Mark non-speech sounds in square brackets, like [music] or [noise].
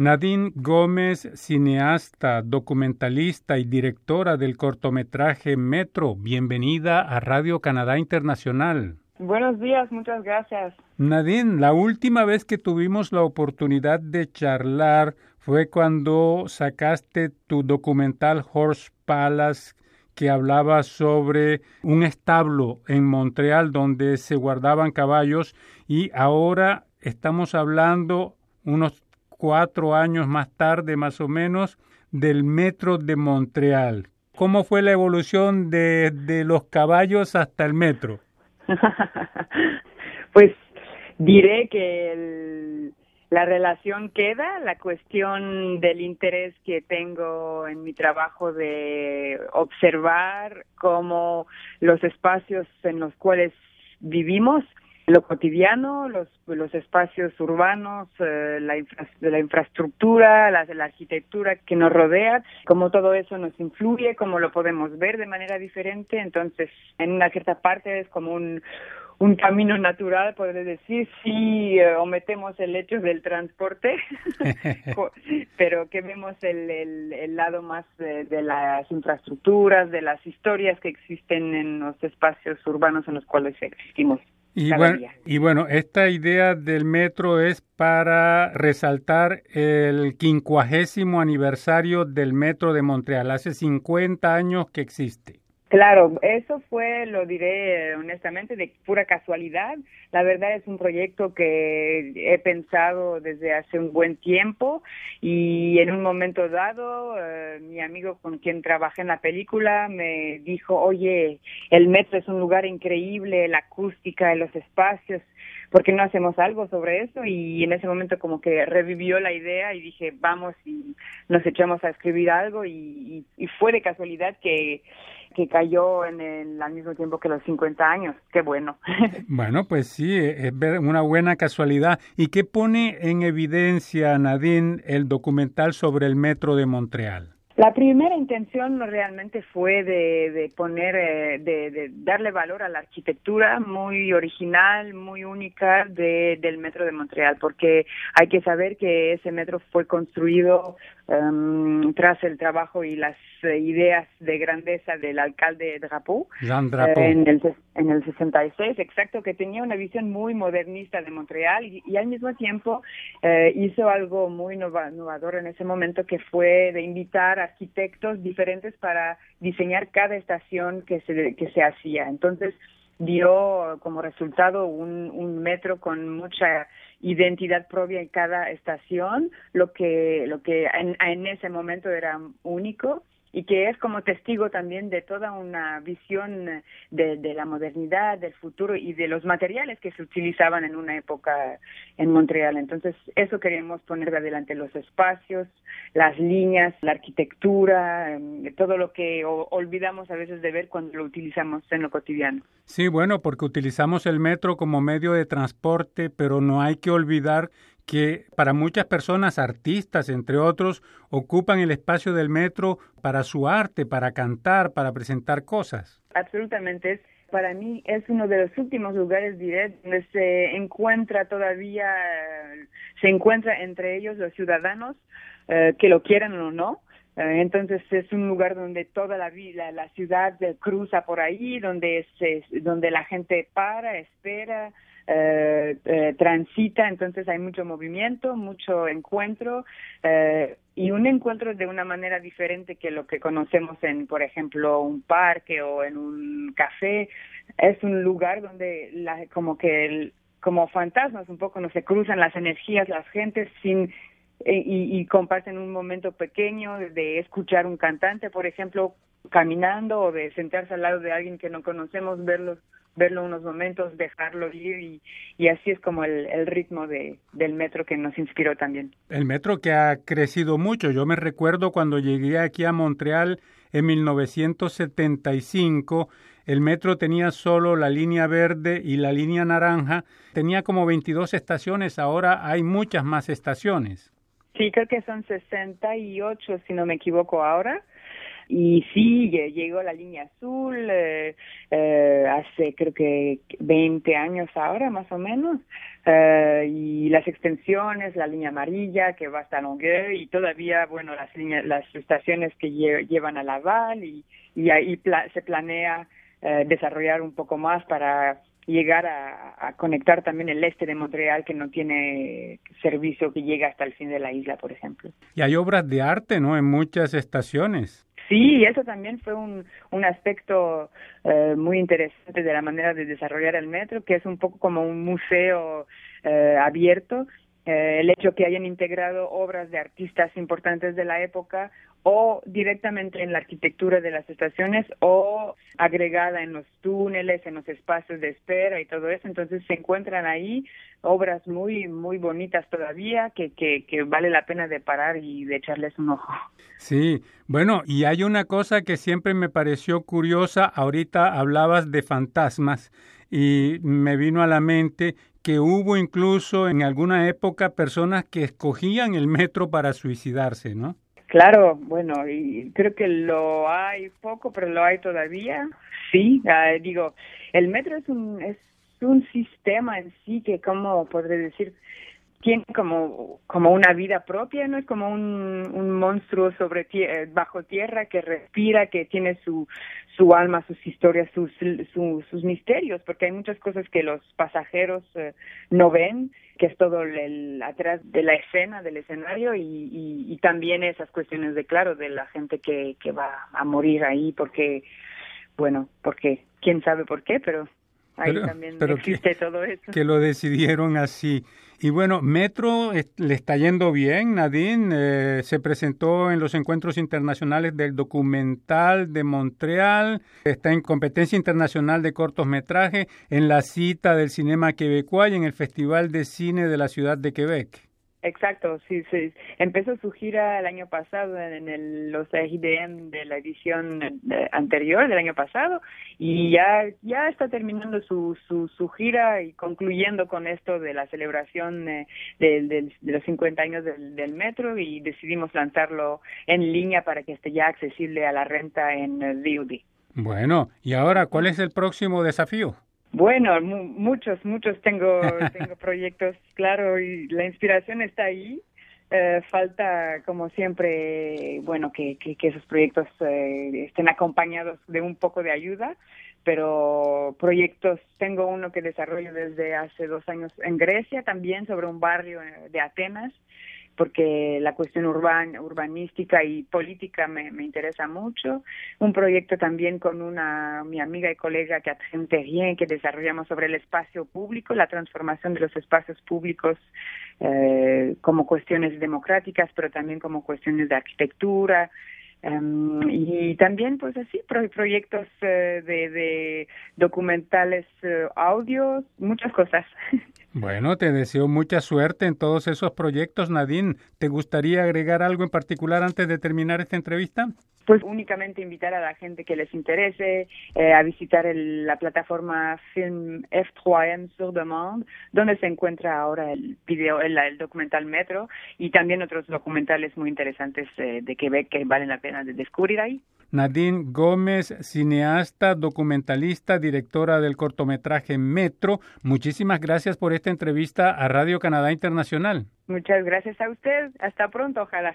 Nadine Gómez, cineasta, documentalista y directora del cortometraje Metro, bienvenida a Radio Canadá Internacional. Buenos días, muchas gracias. Nadine, la última vez que tuvimos la oportunidad de charlar fue cuando sacaste tu documental Horse Palace que hablaba sobre un establo en Montreal donde se guardaban caballos y ahora estamos hablando unos cuatro años más tarde, más o menos, del metro de Montreal. ¿Cómo fue la evolución de, de los caballos hasta el metro? [laughs] pues diré que la relación queda, la cuestión del interés que tengo en mi trabajo de observar cómo los espacios en los cuales vivimos lo cotidiano, los, los espacios urbanos, eh, la, la infraestructura, la, la arquitectura que nos rodea, cómo todo eso nos influye, cómo lo podemos ver de manera diferente. Entonces, en una cierta parte es como un, un camino natural, podría decir, si eh, ometemos el hecho del transporte, [laughs] pero que vemos el, el, el lado más de, las infraestructuras, de las historias que existen en los espacios urbanos en los cuales existimos. Y bueno, y bueno, esta idea del metro es para resaltar el quincuagésimo aniversario del metro de Montreal. Hace 50 años que existe. Claro, eso fue, lo diré honestamente, de pura casualidad. La verdad es un proyecto que he pensado desde hace un buen tiempo y en un momento dado eh, mi amigo con quien trabajé en la película me dijo, oye, el metro es un lugar increíble, la acústica, los espacios, ¿por qué no hacemos algo sobre eso? Y en ese momento como que revivió la idea y dije, vamos y nos echamos a escribir algo y, y, y fue de casualidad que que cayó en el al mismo tiempo que los 50 años. Qué bueno. [laughs] Bueno, pues sí, es una buena casualidad. ¿Y qué pone en evidencia, Nadine, el documental sobre el metro de Montreal? La primera intención realmente fue de, de poner, eh, de, de, darle valor a la arquitectura muy original, muy única de, del metro de Montreal, porque hay que saber que ese metro fue construido um, tras el trabajo y las ideas de grandeza del alcalde Drapeau, Jean Drapeau. Eh, en, el, en el 66, exacto, que tenía una visión muy modernista de Montreal y, y al mismo tiempo eh, hizo algo muy innovador en ese momento que fue de invitar arquitectos diferentes para diseñar cada estación que se, que se hacía. Entonces, dio como resultado un, metro con mucha identidad propia en cada estación, lo que, lo que en, en ese momento era único y que es como testigo también de toda una visión de, de, la modernidad, del futuro y de los materiales que se utilizaban en una época en Montreal. Entonces, eso queremos poner de adelante los espacios, las líneas, la arquitectura, eh, todo lo que olvidamos a veces de ver cuando lo utilizamos en lo cotidiano. Sí, bueno, porque utilizamos el metro como medio de transporte, pero no hay que olvidar que para muchas personas, artistas entre otros, ocupan el espacio del metro para su arte, para cantar, para presentar cosas. Absolutamente. Para mí es uno de los últimos lugares, diré, donde se encuentra todavía, se encuentra entre ellos los ciudadanos, eh, que lo quieran o no, entonces es un lugar donde toda la vida la ciudad cruza por ahí donde se donde la gente para espera eh, eh, transita entonces hay mucho movimiento mucho encuentro eh, y un encuentro de una manera diferente que lo que conocemos en por ejemplo un parque o en un café. Es un lugar donde la, como que el, como fantasmas un poco no se cruzan las energías las gentes sin y, y, comparten un momento pequeño de escuchar un cantante, por ejemplo, caminando o de sentarse al lado de alguien que no conocemos, verlos, verlo unos momentos, dejarlo ir y, y así es como el, el ritmo de, del metro que nos inspiró también. El metro que ha crecido mucho. Yo me recuerdo cuando llegué aquí a Montreal en 1975, el metro tenía solo la línea verde y la línea naranja. Tenía como 22 estaciones, ahora hay muchas más estaciones. Sí, creo que son 68, si no me equivoco ahora. Y sí, llegó la línea azul eh, eh, hace creo que 20 años ahora, más o menos. Eh, y las extensiones, la línea amarilla que va hasta Longueuil y todavía, bueno, las líneas, las estaciones que llevan a Laval y, y ahí se planea desarrollar un poco más para llegar a, conectar también el este de Montreal que no tiene servicio que llega hasta el fin de la isla, por ejemplo. Y hay obras de arte, ¿no? En muchas estaciones. Sí, eso también fue un, un aspecto eh, muy interesante de la manera de desarrollar el metro, que es un poco como un museo eh, abierto eh, el hecho que hayan integrado obras de artistas importantes de la época o directamente en la arquitectura de las estaciones o agregada en los túneles, en los espacios de espera y todo eso. Entonces se encuentran ahí obras muy, muy bonitas todavía que, que, que vale la pena de parar y de echarles un ojo. Sí, bueno, y hay una cosa que siempre me pareció curiosa. Ahorita hablabas de fantasmas y me vino a la mente que hubo incluso en alguna época personas que escogían el metro para suicidarse, ¿no? Claro, bueno, y creo que lo hay poco, pero lo hay todavía. Sí, ah, digo, el metro es un es un sistema en sí que, ¿cómo podré decir? Tiene como, como una vida propia, no es como un, un monstruo sobre eh, bajo tierra que respira, que tiene su, su alma, sus historias, sus, sus misterios, porque hay muchas cosas que los pasajeros eh, no ven, que es todo el, atrás de la escena, del escenario, y, y, y, también esas cuestiones de, claro, de la gente que, que va a morir ahí, porque, bueno, porque quién sabe por qué, pero ahí también existe todo eso. Que lo decidieron así. Y bueno, Metro le está yendo bien, Nadine. Eh, se presentó en los encuentros internacionales del documental de Montreal. Está en competencia internacional de cortometraje, en la cita del cinema quebecois y en el Festival de Cine de la Ciudad de Quebec. Exacto, sí, sí. Empezó su gira el año pasado en el, los RIDM de la edición eh, anterior del año pasado y ya ya está terminando su, su, su gira y concluyendo con esto de la celebración eh, de, de, los 50 años del, del, metro y decidimos lanzarlo en línea para que esté ya accesible a la renta en VOD. Bueno, y ahora, ¿cuál es el próximo desafío? Bueno, muchos, muchos tengo, [laughs] tengo proyectos, claro, y la inspiración está ahí. Eh, falta, como siempre, bueno, que, que, esos proyectos eh, estén acompañados de un poco de ayuda, pero proyectos, tengo uno que desarrollo desde hace dos años en Grecia, también sobre un barrio eh, de Atenas, porque la cuestión urban, urbanística y política me, interesa mucho. Un proyecto también con una mi amiga y colega Catherine Terrien que desarrollamos sobre el espacio público, la transformación de los espacios públicos eh, como cuestiones democráticas, pero también como cuestiones de arquitectura, Um, y también, pues así, proyectos uh, de, de, documentales uh, audios, muchas cosas. [laughs] Bueno, te deseo mucha suerte en todos esos proyectos, Nadine. ¿Te gustaría agregar algo en particular antes de terminar esta entrevista? Pues únicamente invitar a la gente que les interese eh, a visitar el, la plataforma Film F3M sur demande, donde se encuentra ahora el video, el, el documental Metro y también otros documentales muy interesantes eh, de Quebec que valen la pena de descubrir ahí. Nadine Gómez, cineasta, documentalista, directora del cortometraje Metro. Muchísimas gracias por esta entrevista a Radio Canadá Internacional. Muchas gracias a usted. Hasta pronto, ojalá.